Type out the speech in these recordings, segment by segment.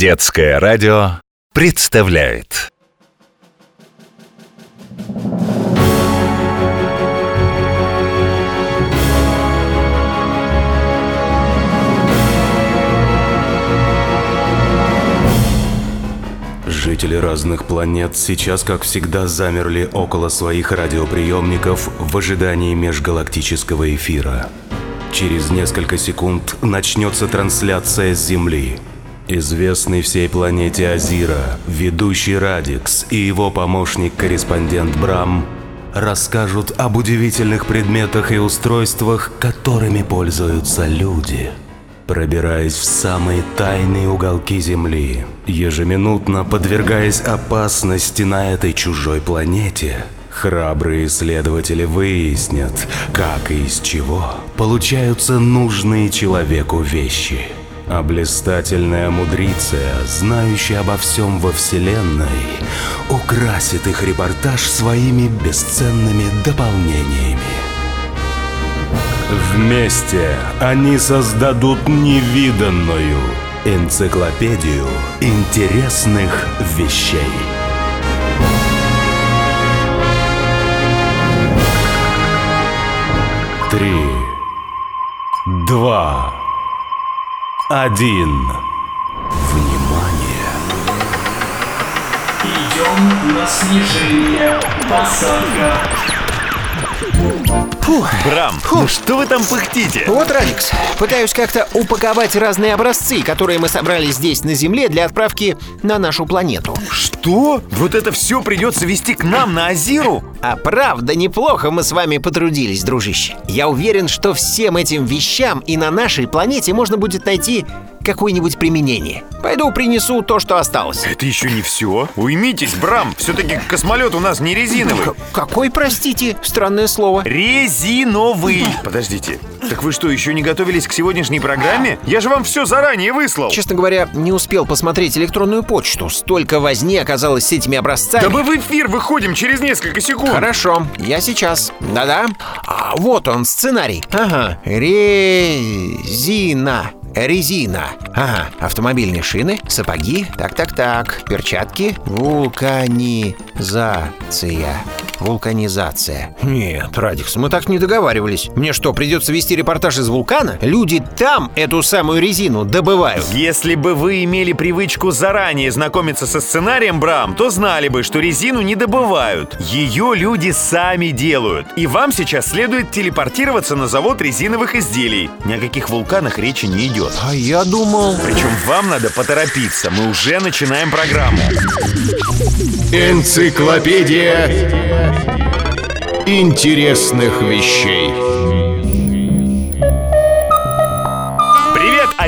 Детское радио представляет Жители разных планет сейчас, как всегда, замерли около своих радиоприемников в ожидании межгалактического эфира. Через несколько секунд начнется трансляция с Земли. Известный всей планете Азира, ведущий Радикс и его помощник-корреспондент Брам расскажут об удивительных предметах и устройствах, которыми пользуются люди. Пробираясь в самые тайные уголки Земли, ежеминутно подвергаясь опасности на этой чужой планете, храбрые исследователи выяснят, как и из чего получаются нужные человеку вещи. А блистательная знающая обо всем во Вселенной, украсит их репортаж своими бесценными дополнениями. Вместе они создадут невиданную энциклопедию интересных вещей. Три, два, один. Внимание! Идем на снижение. Посадка. Брам, ну что вы там пыхтите? Вот, Радикс, пытаюсь как-то упаковать разные образцы, которые мы собрали здесь на Земле для отправки на нашу планету. Что? Вот это все придется вести к нам на Азиру? А правда, неплохо мы с вами потрудились, дружище. Я уверен, что всем этим вещам и на нашей планете можно будет найти какое-нибудь применение. Пойду принесу то, что осталось. Это еще не все. Уймитесь, Брам, все-таки космолет у нас не резиновый. К- какой, простите, странное слово? Резиновый. Подождите, так вы что, еще не готовились к сегодняшней программе? Я же вам все заранее выслал. Честно говоря, не успел посмотреть электронную почту. Столько возни оказалось с этими образцами. Да мы в эфир выходим через несколько секунд. Хорошо, я сейчас. Да-да. А, вот он, сценарий. Ага. Резина. Резина. Ага. Автомобильные шины, сапоги. Так-так-так. Перчатки. Вулканизация. Вулканизация. Нет, Радикс, мы так не договаривались. Мне что, придется вести репортаж из вулкана? Люди там эту самую резину добывают. Если бы вы имели привычку заранее знакомиться со сценарием, Брам, то знали бы, что резину не добывают. Ее люди сами делают. И вам сейчас следует телепортироваться на завод резиновых изделий. Ни о каких вулканах речи не идет. А я думал... Причем вам надо поторопиться. Мы уже начинаем программу. Энциклопедия интересных вещей.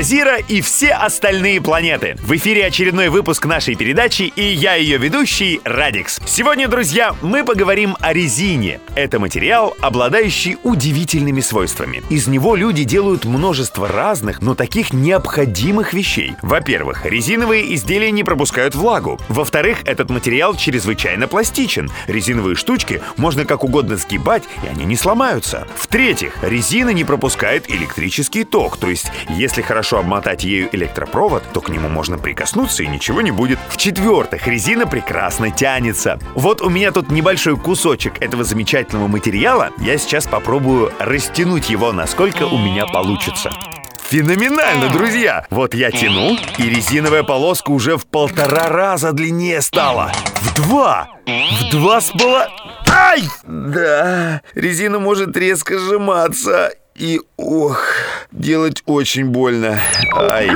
Азира и все остальные планеты! В эфире очередной выпуск нашей передачи, и я ее ведущий Радикс. Сегодня, друзья, мы поговорим о резине. Это материал, обладающий удивительными свойствами. Из него люди делают множество разных, но таких необходимых вещей. Во-первых, резиновые изделия не пропускают влагу. Во-вторых, этот материал чрезвычайно пластичен. Резиновые штучки можно как угодно сгибать, и они не сломаются. В-третьих, резина не пропускает электрический ток, то есть если хорошо обмотать ею электропровод, то к нему можно прикоснуться и ничего не будет. В-четвертых, резина прекрасно тянется. Вот у меня тут небольшой кусочек этого замечательного материала. Я сейчас попробую растянуть его, насколько у меня получится. Феноменально, друзья! Вот я тяну, и резиновая полоска уже в полтора раза длиннее стала. В два! В два с пола... Ай! Да, резина может резко сжиматься. И, ох, делать очень больно. Ай.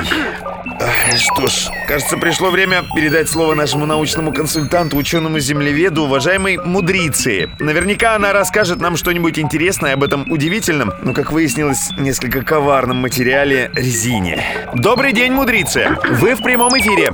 Что ж, кажется, пришло время передать слово нашему научному консультанту, ученому-землеведу, уважаемой Мудриции. Наверняка она расскажет нам что-нибудь интересное об этом удивительном, но, как выяснилось, несколько коварном материале резине. Добрый день, Мудриция! Вы в прямом эфире.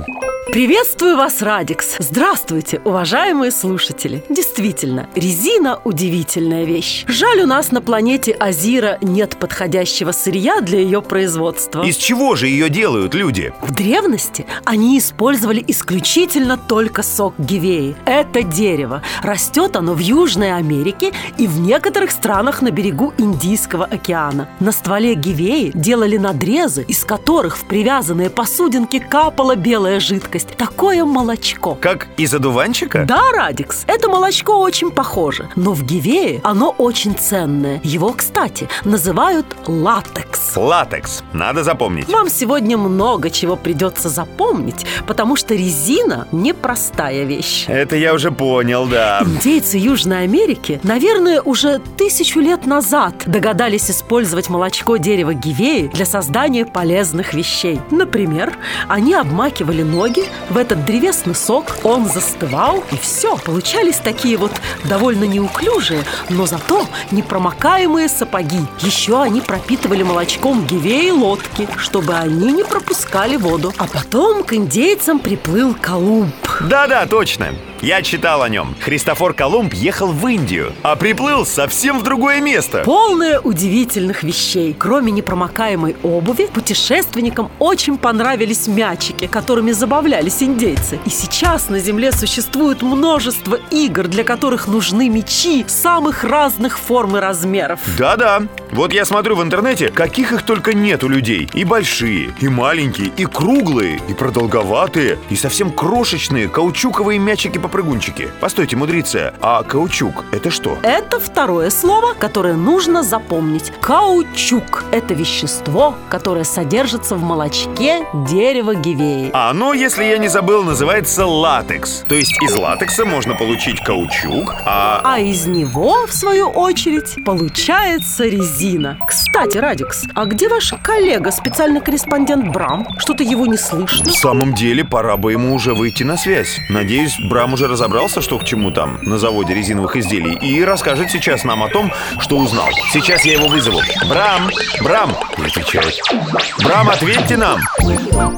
Приветствую вас, Радикс! Здравствуйте, уважаемые слушатели! Действительно, резина – удивительная вещь. Жаль, у нас на планете Азира нет подходящего сырья для ее производства. Из чего же ее делают люди? В древности они использовали исключительно только сок гивеи. Это дерево. Растет оно в Южной Америке и в некоторых странах на берегу Индийского океана. На стволе гивеи делали надрезы, из которых в привязанные посудинки капала белая жидкость. Такое молочко. Как из одуванчика? Да, Радикс, это молочко очень похоже, но в Гивее оно очень ценное. Его, кстати, называют латекс. Латекс. Надо запомнить. Вам сегодня много чего придется запомнить, потому что резина – непростая вещь. Это я уже понял, да. Индейцы Южной Америки, наверное, уже тысячу лет назад догадались использовать молочко дерева гивеи для создания полезных вещей. Например, они обмакивали ноги в этот древесный сок, он застывал, и все, получались такие вот довольно неуклюжие, но зато непромокаемые сапоги. Еще они пропитывали молочком гивеи лодки, чтобы они не пропускали воду. А потом к индейцам приплыл Колумб. Да-да, точно. Я читал о нем. Христофор Колумб ехал в Индию, а приплыл совсем в другое место. Полное удивительных вещей. Кроме непромокаемой обуви, путешественникам очень понравились мячики, которыми забавлялись индейцы. И сейчас на Земле существует множество игр, для которых нужны мячи самых разных форм и размеров. Да-да. Вот я смотрю в интернете, каких их только нет у людей. И большие, и маленькие, и круглые, и продолговатые, и совсем крошечные каучуковые мячики-попрыгунчики. Постойте, мудрица, а каучук это что? Это второе слово, которое нужно запомнить. Каучук – это вещество, которое содержится в молочке дерева гивеи. А оно, если я не забыл, называется латекс. То есть из латекса можно получить каучук, а... А из него, в свою очередь, получается резина. Кстати, Радикс, а где ваш коллега, специальный корреспондент Брам? Что-то его не слышно. В самом деле, пора бы ему уже выйти на связь. Надеюсь, Брам уже разобрался, что к чему там на заводе резиновых изделий, и расскажет сейчас нам о том, что узнал. Сейчас я его вызову. Брам! Брам! Не отвечает. Брам, ответьте нам!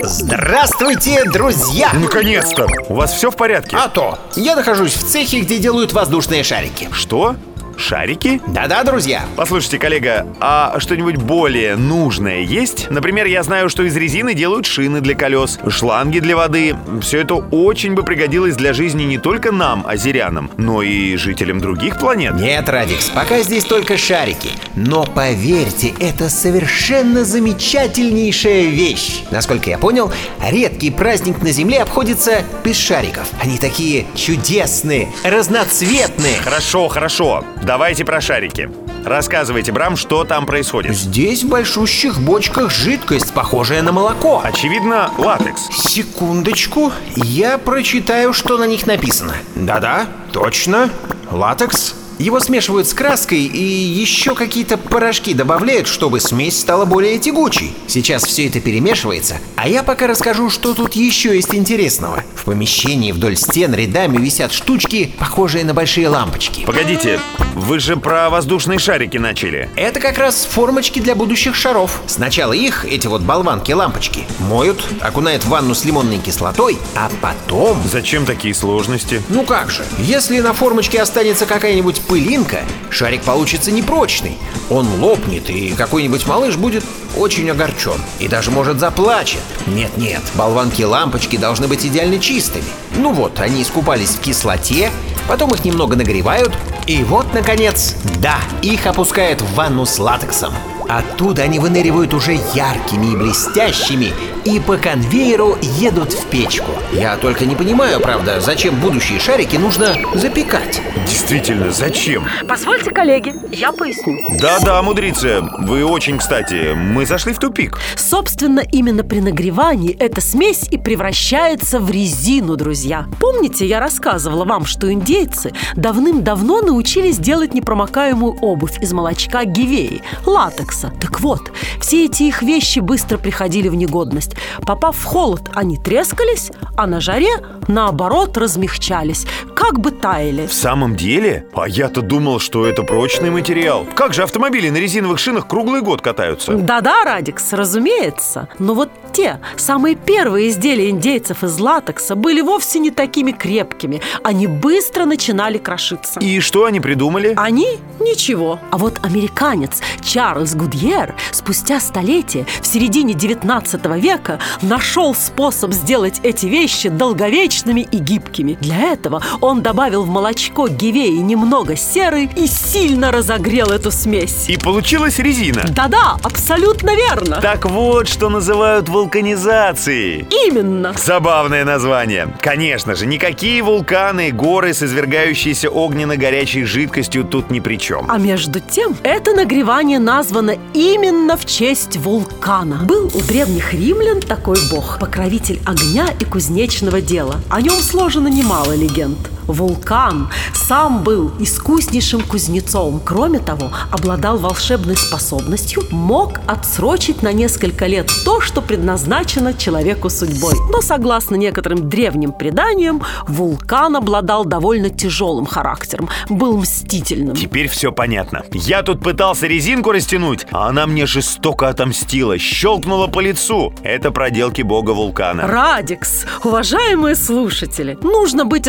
Здравствуйте, друзья! Наконец-то! У вас все в порядке? А то, я нахожусь в цехе, где делают воздушные шарики. Что? Шарики? Да-да, друзья. Послушайте, коллега, а что-нибудь более нужное есть? Например, я знаю, что из резины делают шины для колес, шланги для воды. Все это очень бы пригодилось для жизни не только нам, азерянам, но и жителям других планет. Нет, Радикс, пока здесь только шарики. Но поверьте, это совершенно замечательнейшая вещь. Насколько я понял, редкий праздник на Земле обходится без шариков. Они такие чудесные, разноцветные. Хорошо, хорошо. Давайте про шарики. Рассказывайте, Брам, что там происходит. Здесь в большущих бочках жидкость, похожая на молоко. Очевидно, латекс. Секундочку, я прочитаю, что на них написано. Да-да, точно. Латекс. Его смешивают с краской и еще какие-то порошки добавляют, чтобы смесь стала более тягучей. Сейчас все это перемешивается, а я пока расскажу, что тут еще есть интересного. В помещении вдоль стен рядами висят штучки, похожие на большие лампочки. Погодите, вы же про воздушные шарики начали. Это как раз формочки для будущих шаров. Сначала их, эти вот болванки-лампочки, моют, окунают в ванну с лимонной кислотой, а потом... Зачем такие сложности? Ну как же, если на формочке останется какая-нибудь пылинка, шарик получится непрочный. Он лопнет, и какой-нибудь малыш будет очень огорчен. И даже может заплачет. Нет-нет, болванки-лампочки должны быть идеально чистыми. Ну вот, они искупались в кислоте, потом их немного нагревают, и вот, наконец, да, их опускают в ванну с латексом. Оттуда они выныривают уже яркими и блестящими и по конвейеру едут в печку. Я только не понимаю, правда, зачем будущие шарики нужно запекать. Действительно, зачем? Позвольте, коллеги, я поясню. Да-да, мудрица, вы очень кстати. Мы зашли в тупик. Собственно, именно при нагревании эта смесь и превращается в резину, друзья. Помните, я рассказывала вам, что индейцы давным-давно научились делать непромокаемую обувь из молочка гивеи, латекса. Так вот, все эти их вещи быстро приходили в негодность, Попав в холод, они трескались, а на жаре, наоборот, размягчались, как бы таяли. В самом деле? А я-то думал, что это прочный материал. Как же автомобили на резиновых шинах круглый год катаются? Да-да, Радикс, разумеется. Но вот те, самые первые изделия индейцев из латекса были вовсе не такими крепкими. Они быстро начинали крошиться. И что они придумали? Они – ничего. А вот американец Чарльз Гудьер спустя столетие, в середине 19 века, нашел способ сделать эти вещи долговечными и гибкими. Для этого он добавил в молочко гивеи немного серы и сильно разогрел эту смесь. И получилась резина. Да-да, абсолютно верно. Так вот, что называют вулканизацией. Именно. Забавное название. Конечно же, никакие вулканы, горы с извергающейся огненно-горячей жидкостью тут ни при чем. А между тем, это нагревание названо именно в честь вулкана. Был у древних римлян такой бог, покровитель огня и кузнечного дела. О нем сложено немало легенд. Вулкан сам был искуснейшим кузнецом. Кроме того, обладал волшебной способностью, мог отсрочить на несколько лет то, что предназначено человеку судьбой. Но, согласно некоторым древним преданиям, вулкан обладал довольно тяжелым характером, был мстительным. Теперь все понятно. Я тут пытался резинку растянуть, а она мне жестоко отомстила, щелкнула по лицу. Это проделки бога вулкана. Радикс, уважаемые слушатели, нужно быть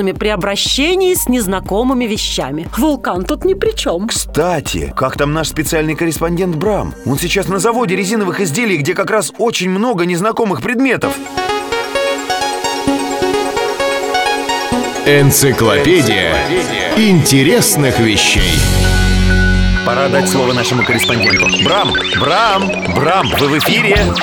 осторожными при обращении с незнакомыми вещами. Вулкан тут ни при чем. Кстати, как там наш специальный корреспондент Брам? Он сейчас на заводе резиновых изделий, где как раз очень много незнакомых предметов. Энциклопедия интересных вещей. Пора дать слово нашему корреспонденту. Брам! Брам! Брам! Вы в эфире?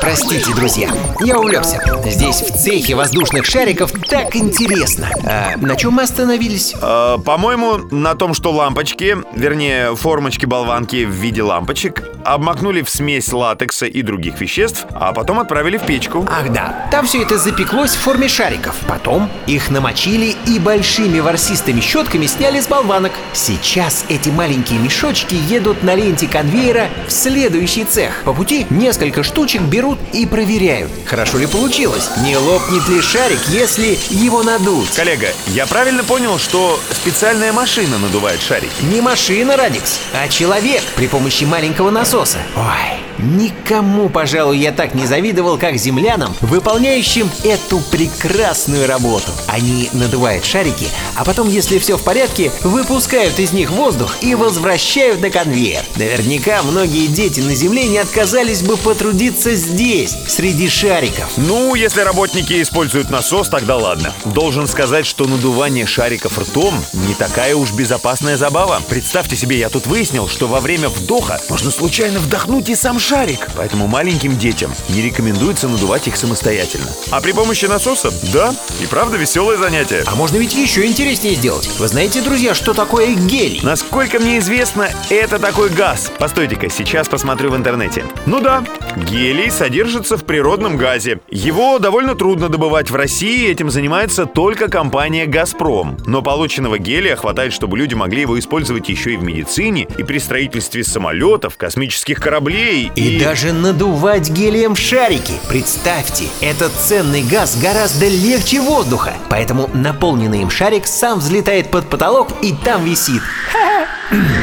Простите, друзья, я увлекся. Здесь в цехе воздушных шариков так интересно. А, на чем мы остановились? Э, по-моему, на том, что лампочки, вернее, формочки-болванки в виде лампочек, обмакнули в смесь латекса и других веществ, а потом отправили в печку. Ах да, там все это запеклось в форме шариков. Потом их намочили и большими ворсистыми щетками сняли с болванок. Сейчас эти маленькие мешочки едут на ленте конвейера в следующий цех. По пути несколько штучек берут и проверяют, хорошо ли получилось, не лопнет ли шарик, если его надуть. Коллега, я правильно понял, что специальная машина надувает шарики? Не машина, Радикс, а человек при помощи маленького насоса. Ой, никому, пожалуй, я так не завидовал, как землянам, выполняющим эту прекрасную работу. Они надувают шарики, а потом, если все в порядке, выпускают из них воздух и возвращают на конвейер. Наверняка многие дети на Земле не отказались бы потрудиться здесь, среди шариков. Ну, если работники используют насос, тогда ладно. Должен сказать, что надувание шариков ртом не такая уж безопасная забава. Представьте себе, я тут выяснил, что во время вдоха можно случайно вдохнуть и сам шарик. Поэтому маленьким детям не рекомендуется надувать их самостоятельно. А при помощи насоса, да, и правда веселое занятие. А можно ведь еще интереснее сделать. Вы знаете, друзья, что такое гелий? Насколько мне известно, это такой газ. Постойте-ка, сейчас посмотрю в интернете. Ну да, гелий содержится в природном газе. Его довольно трудно добывать в России, этим занимается только компания «Газпром». Но полученного гелия хватает, чтобы люди могли его использовать еще и в медицине, и при строительстве самолетов, космических кораблей, И даже надувать гелием шарики. Представьте, этот ценный газ гораздо легче воздуха. Поэтому наполненный им шарик сам взлетает под потолок и там висит. Ха-ха.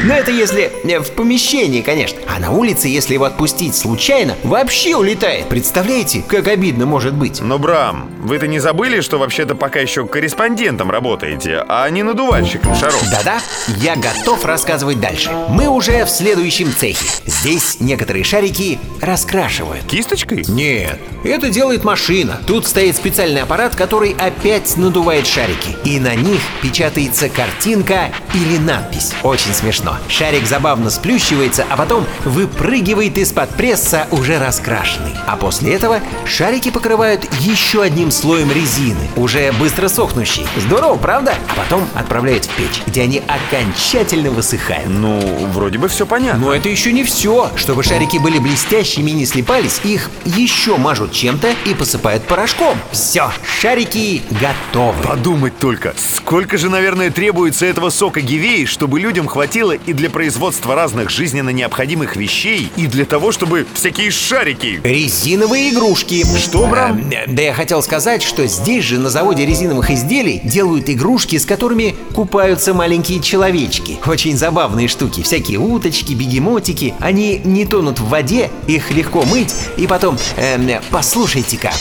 Но это если э, в помещении, конечно. А на улице, если его отпустить случайно, вообще улетает. Представляете, как обидно может быть? Но, Брам, вы-то не забыли, что вообще-то пока еще корреспондентом работаете, а не надувальщиком шаров? Да-да, я готов рассказывать дальше. Мы уже в следующем цехе. Здесь некоторые шарики раскрашивают. Кисточкой? Нет, это делает машина. Тут стоит специальный аппарат, который опять надувает шарики. И на них печатается картинка или надпись. Очень смешно. Шарик забавно сплющивается, а потом выпрыгивает из-под пресса уже раскрашенный. А после этого шарики покрывают еще одним слоем резины, уже быстро сохнущей. Здорово, правда? А потом отправляют в печь, где они окончательно высыхают. Ну, вроде бы все понятно. Но это еще не все. Чтобы шарики были блестящими и не слипались, их еще мажут чем-то и посыпают порошком. Все, шарики готовы. Подумать только, сколько же, наверное, требуется этого сока гивеи, чтобы людям хватило хватило и для производства разных жизненно необходимых вещей, и для того, чтобы всякие шарики. Резиновые игрушки. Что, Брам? Э, Да я хотел сказать, что здесь же на заводе резиновых изделий делают игрушки, с которыми купаются маленькие человечки. Очень забавные штуки. Всякие уточки, бегемотики. Они не тонут в воде, их легко мыть. И потом, эм, послушайте-ка.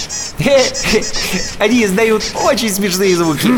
Они издают очень смешные звуки.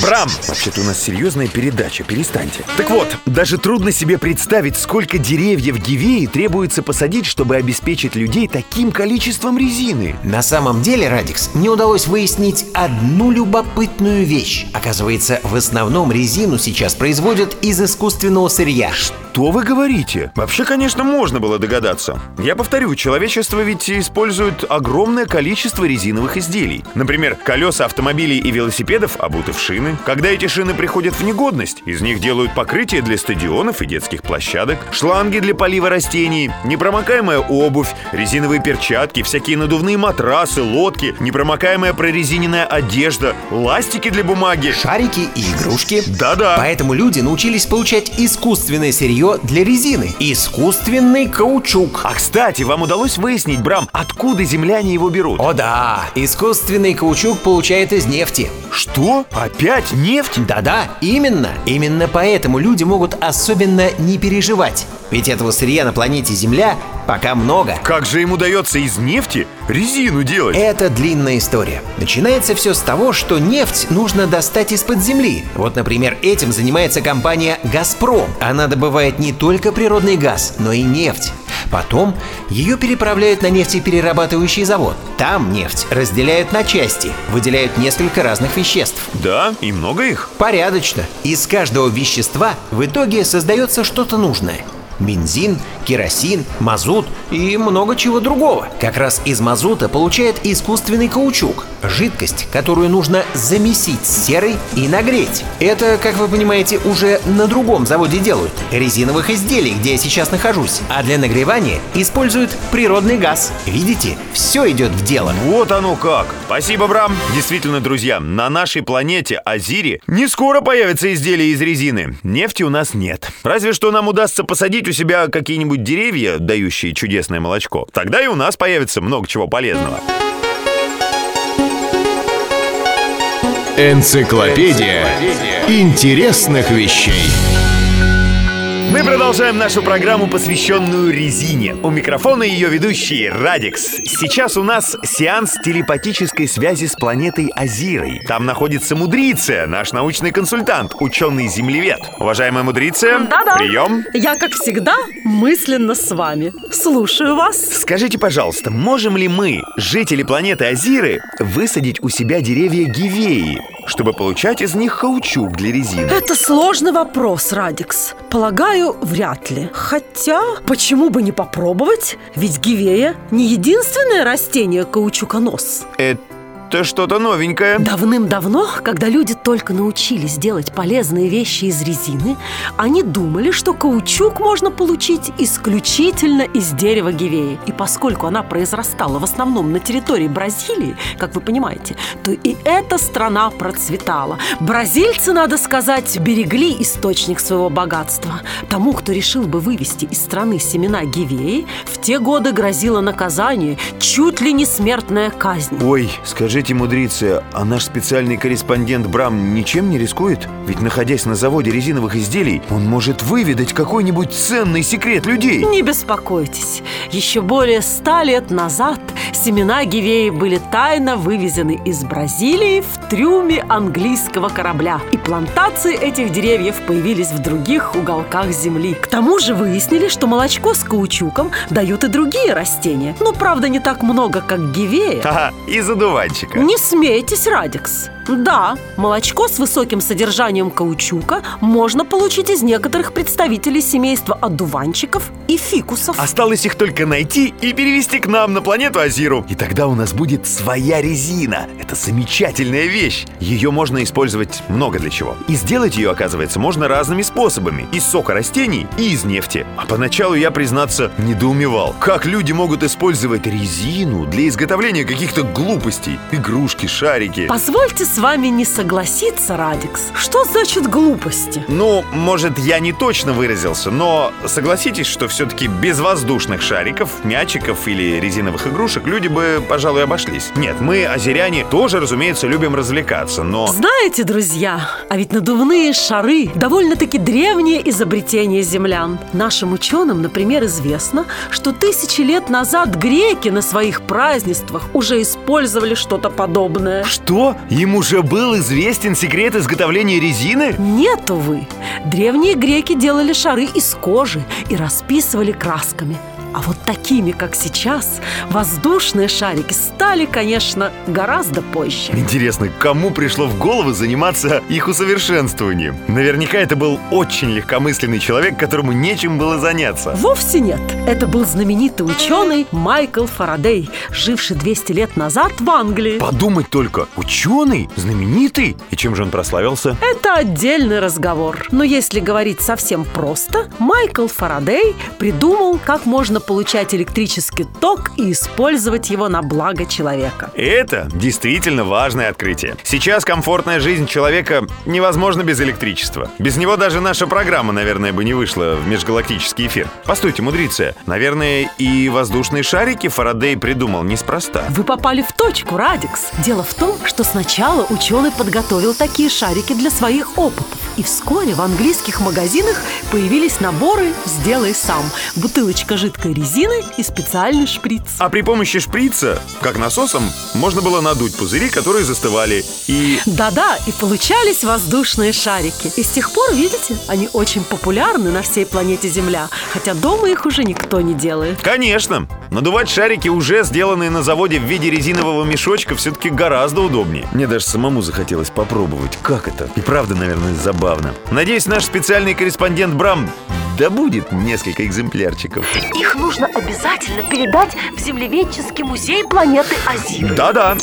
Брам! Вообще-то у нас серьезная передача, перестаньте. Так вот, даже трудно себе представить, сколько деревьев Гивеи требуется посадить, чтобы обеспечить людей таким количеством резины. На самом деле, Радикс, мне удалось выяснить одну любопытную вещь. Оказывается, в основном резину сейчас производят из искусственного сырья. Что вы говорите? Вообще, конечно, можно было догадаться. Я повторю, человечество ведь использует огромное количество резиновых изделий. Например, колеса автомобилей и велосипедов обуты в шины. Когда эти шины приходят в негодность, из них делают покрытие для стадионов и детских площадок, шланги для полива растений, непромокаемая обувь, резиновые перчатки, всякие надувные матрасы, лодки, непромокаемая прорезиненная одежда, ластики для бумаги. Шарики и игрушки. Да-да. Поэтому люди научились получать искусственное сырье для резины. Искусственный каучук. А кстати, вам удалось выяснить, Брам, откуда земляне его берут? О да, искусственный каучук получает из нефти. Что? Опять нефть? Да-да, именно. Именно поэтому люди могут особенно не переживать. Ведь этого сырья на планете Земля пока много. Как же им удается из нефти резину делать? Это длинная история. Начинается все с того, что нефть нужно достать из-под земли. Вот, например, этим занимается компания «Газпром». Она добывает не только природный газ, но и нефть. Потом ее переправляют на нефтеперерабатывающий завод. Там нефть разделяют на части, выделяют несколько разных веществ. Да, и много их. Порядочно. Из каждого вещества в итоге создается что-то нужное. Бензин, керосин, мазут и много чего другого. Как раз из мазута получает искусственный каучук – жидкость, которую нужно замесить с серой и нагреть. Это, как вы понимаете, уже на другом заводе делают – резиновых изделий, где я сейчас нахожусь. А для нагревания используют природный газ. Видите, все идет в дело. Вот оно как. Спасибо, Брам. Действительно, друзья, на нашей планете Азире не скоро появятся изделия из резины. Нефти у нас нет. Разве что нам удастся посадить у себя какие-нибудь деревья, дающие чудесное молочко. Тогда и у нас появится много чего полезного. Энциклопедия интересных вещей. Мы продолжаем нашу программу, посвященную резине. У микрофона ее ведущий Радикс. Сейчас у нас сеанс телепатической связи с планетой Азирой. Там находится Мудриция, наш научный консультант, ученый-землевед. Уважаемая Мудриция, Да-да. прием. Я, как всегда, мысленно с вами. Слушаю вас. Скажите, пожалуйста, можем ли мы, жители планеты Азиры, высадить у себя деревья гивеи, чтобы получать из них каучук для резины? Это сложный вопрос, Радикс. Полагаю, вряд ли. Хотя, почему бы не попробовать? Ведь гивея не единственное растение каучуконос. Это что-то новенькое. Давным-давно, когда люди только научились делать полезные вещи из резины, они думали, что каучук можно получить исключительно из дерева гивеи. И поскольку она произрастала в основном на территории Бразилии, как вы понимаете, то и эта страна процветала. Бразильцы, надо сказать, берегли источник своего богатства. Тому, кто решил бы вывести из страны семена гивеи, в те годы грозило наказание, чуть ли не смертная казнь. Ой, скажите, мудрица, а наш специальный корреспондент Брам ничем не рискует? Ведь находясь на заводе резиновых изделий, он может выведать какой-нибудь ценный секрет людей. Не беспокойтесь. Еще более ста лет назад семена гивеи были тайно вывезены из Бразилии в трюме английского корабля. И плантации этих деревьев появились в других уголках земли. К тому же выяснили, что молочко с каучуком дают и другие растения. Но, правда, не так много, как гивея. Ага, из одуванчика. Не смейтесь, Радикс. Да, молочко с высоким содержанием каучука можно получить из некоторых представителей семейства одуванчиков и фикусов. Осталось их только найти и перевести к нам на планету Азиру. И тогда у нас будет своя резина. Это замечательная вещь. Ее можно использовать много для чего. И сделать ее, оказывается, можно разными способами. Из сока растений и из нефти. А поначалу я, признаться, недоумевал. Как люди могут использовать резину для изготовления каких-то глупостей? Игрушки, шарики. Позвольте с вами не согласиться, Радикс. Что значит глупости? Ну, может, я не точно выразился, но согласитесь, что все-таки без воздушных шариков, мячиков или резиновых игрушек люди бы, пожалуй, обошлись. Нет, мы, озеряне, тоже, разумеется, любим развлекаться, но... Знаете, друзья, а ведь надувные шары довольно-таки древнее изобретение землян. Нашим ученым, например, известно, что тысячи лет назад греки на своих празднествах уже использовали что-то подобное. Что? Им уже был известен секрет изготовления резины? Нет, увы. Древние греки делали шары из кожи и расписывали красками. Такими, как сейчас, воздушные шарики стали, конечно, гораздо позже. Интересно, кому пришло в голову заниматься их усовершенствованием? Наверняка это был очень легкомысленный человек, которому нечем было заняться. Вовсе нет. Это был знаменитый ученый Майкл Фарадей, живший 200 лет назад в Англии. Подумать только, ученый, знаменитый. И чем же он прославился? Это отдельный разговор. Но если говорить совсем просто, Майкл Фарадей придумал, как можно получать электрический ток и использовать его на благо человека. Это действительно важное открытие. Сейчас комфортная жизнь человека невозможна без электричества. Без него даже наша программа, наверное, бы не вышла в межгалактический эфир. Постойте, мудрица, наверное, и воздушные шарики Фарадей придумал неспроста. Вы попали в точку, Радикс. Дело в том, что сначала ученый подготовил такие шарики для своих опытов. И вскоре в английских магазинах появились наборы «Сделай сам». Бутылочка жидкой резины и специальный шприц. А при помощи шприца, как насосом, можно было надуть пузыри, которые застывали. И Да-да, и получались воздушные шарики. И с тех пор, видите, они очень популярны на всей планете Земля, хотя дома их уже никто не делает. Конечно, надувать шарики, уже сделанные на заводе в виде резинового мешочка, все-таки гораздо удобнее. Мне даже самому захотелось попробовать, как это. И правда, наверное, забавно. Надеюсь, наш специальный корреспондент Брам добудет несколько экземплярчиков. Их нужно обязательно передать в Землеведческий музей планеты Азир. Да-да,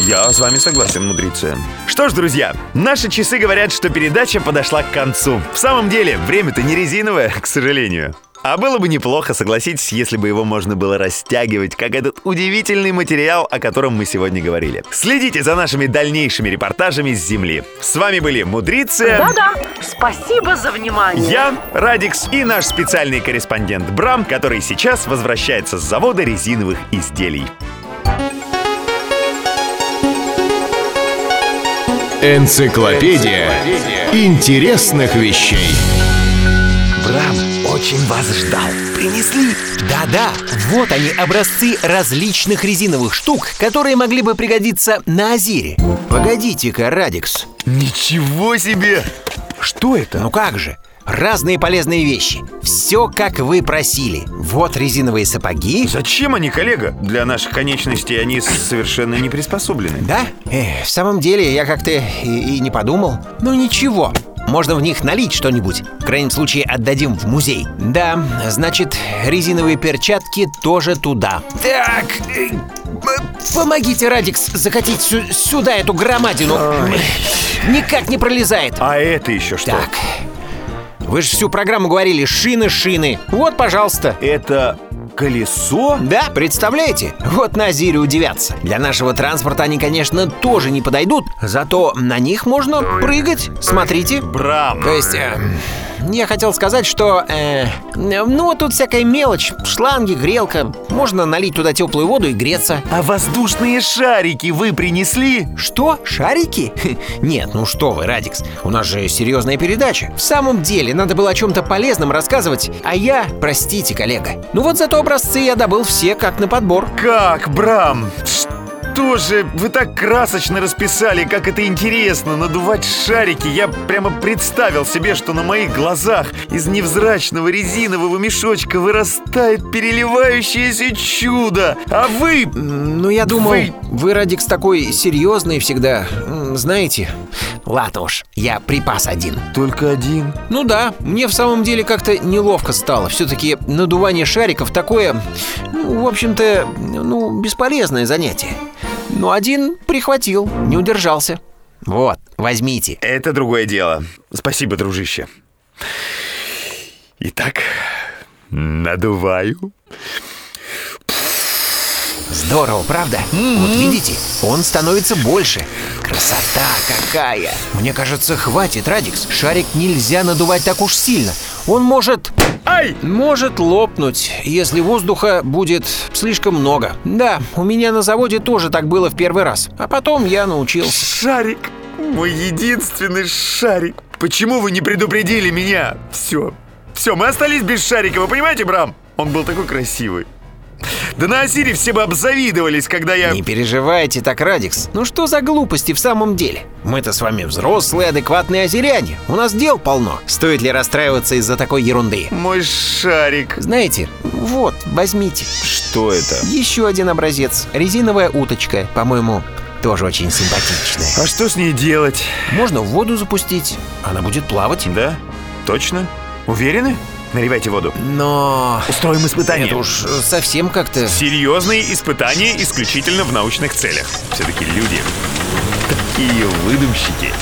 я с вами согласен, мудрица. Что ж, друзья, наши часы говорят, что передача подошла к концу. В самом деле, время-то не резиновое, к сожалению. А было бы неплохо, согласитесь, если бы его можно было растягивать, как этот удивительный материал, о котором мы сегодня говорили. Следите за нашими дальнейшими репортажами с Земли. С вами были Мудриция, Да-да, спасибо за внимание. я, Радикс и наш специальный корреспондент Брам, который сейчас возвращается с завода резиновых изделий. Энциклопедия интересных вещей. Брам очень вас ждал. Принесли? Да-да, вот они, образцы различных резиновых штук, которые могли бы пригодиться на Азире. Погодите-ка, Радикс. Ничего себе! Что это? Ну как же? Разные полезные вещи. Все, как вы просили. Вот резиновые сапоги. Зачем они, коллега? Для наших конечностей они совершенно не приспособлены. Да? Э, в самом деле, я как-то и, и не подумал. Ну ничего. Можно в них налить что-нибудь. В крайнем случае отдадим в музей. Да, значит, резиновые перчатки тоже туда. Так, э, помогите, Радикс, закатить сю- сюда эту громадину. Никак не пролезает. А это еще что? Так. Вы же всю программу говорили шины, шины. Вот, пожалуйста. Это колесо? Да, представляете? Вот на Азире удивятся. Для нашего транспорта они, конечно, тоже не подойдут, зато на них можно прыгать. Смотрите. Брам. То есть, э, я хотел сказать, что, э, ну, тут всякая мелочь, шланги, грелка. Можно налить туда теплую воду и греться. А воздушные шарики вы принесли? Что? Шарики? Нет, ну что вы, Радикс, у нас же серьезная передача. В самом деле, надо было о чем-то полезном рассказывать, а я, простите, коллега. Ну вот зато образцы я добыл все как на подбор. Как, Брам? Что же, вы так красочно расписали, как это интересно, надувать шарики. Я прямо представил себе, что на моих глазах из невзрачного резинового мешочка вырастает переливающееся чудо. А вы... Ну, я думал, Вы- вы, Радикс, такой серьезный всегда. Знаете, ладно уж, я припас один. Только один? Ну да, мне в самом деле как-то неловко стало. Все-таки надувание шариков такое, ну, в общем-то, ну, бесполезное занятие. Но один прихватил, не удержался. Вот, возьмите. Это другое дело. Спасибо, дружище. Итак, надуваю. Здорово, правда? Вот видите, он становится больше. Красота какая! Мне кажется, хватит, Радикс. Шарик нельзя надувать так уж сильно. Он может... Ай! Может лопнуть, если воздуха будет слишком много. Да, у меня на заводе тоже так было в первый раз. А потом я научился. Шарик! Мой единственный шарик! Почему вы не предупредили меня? Все, все, мы остались без шарика, вы понимаете, Брам? Он был такой красивый. Да на Азире все бы обзавидовались, когда я... Не переживайте так, Радикс. Ну что за глупости в самом деле? Мы-то с вами взрослые, адекватные озеряне. У нас дел полно. Стоит ли расстраиваться из-за такой ерунды? Мой шарик. Знаете, вот, возьмите. Что это? Еще один образец. Резиновая уточка, по-моему, тоже очень симпатичная. А что с ней делать? Можно в воду запустить. Она будет плавать. Да? Точно? Уверены? Наливайте воду. Но... Устроим испытание. Это уж совсем как-то... Серьезные испытания исключительно в научных целях. Все-таки люди такие выдумщики.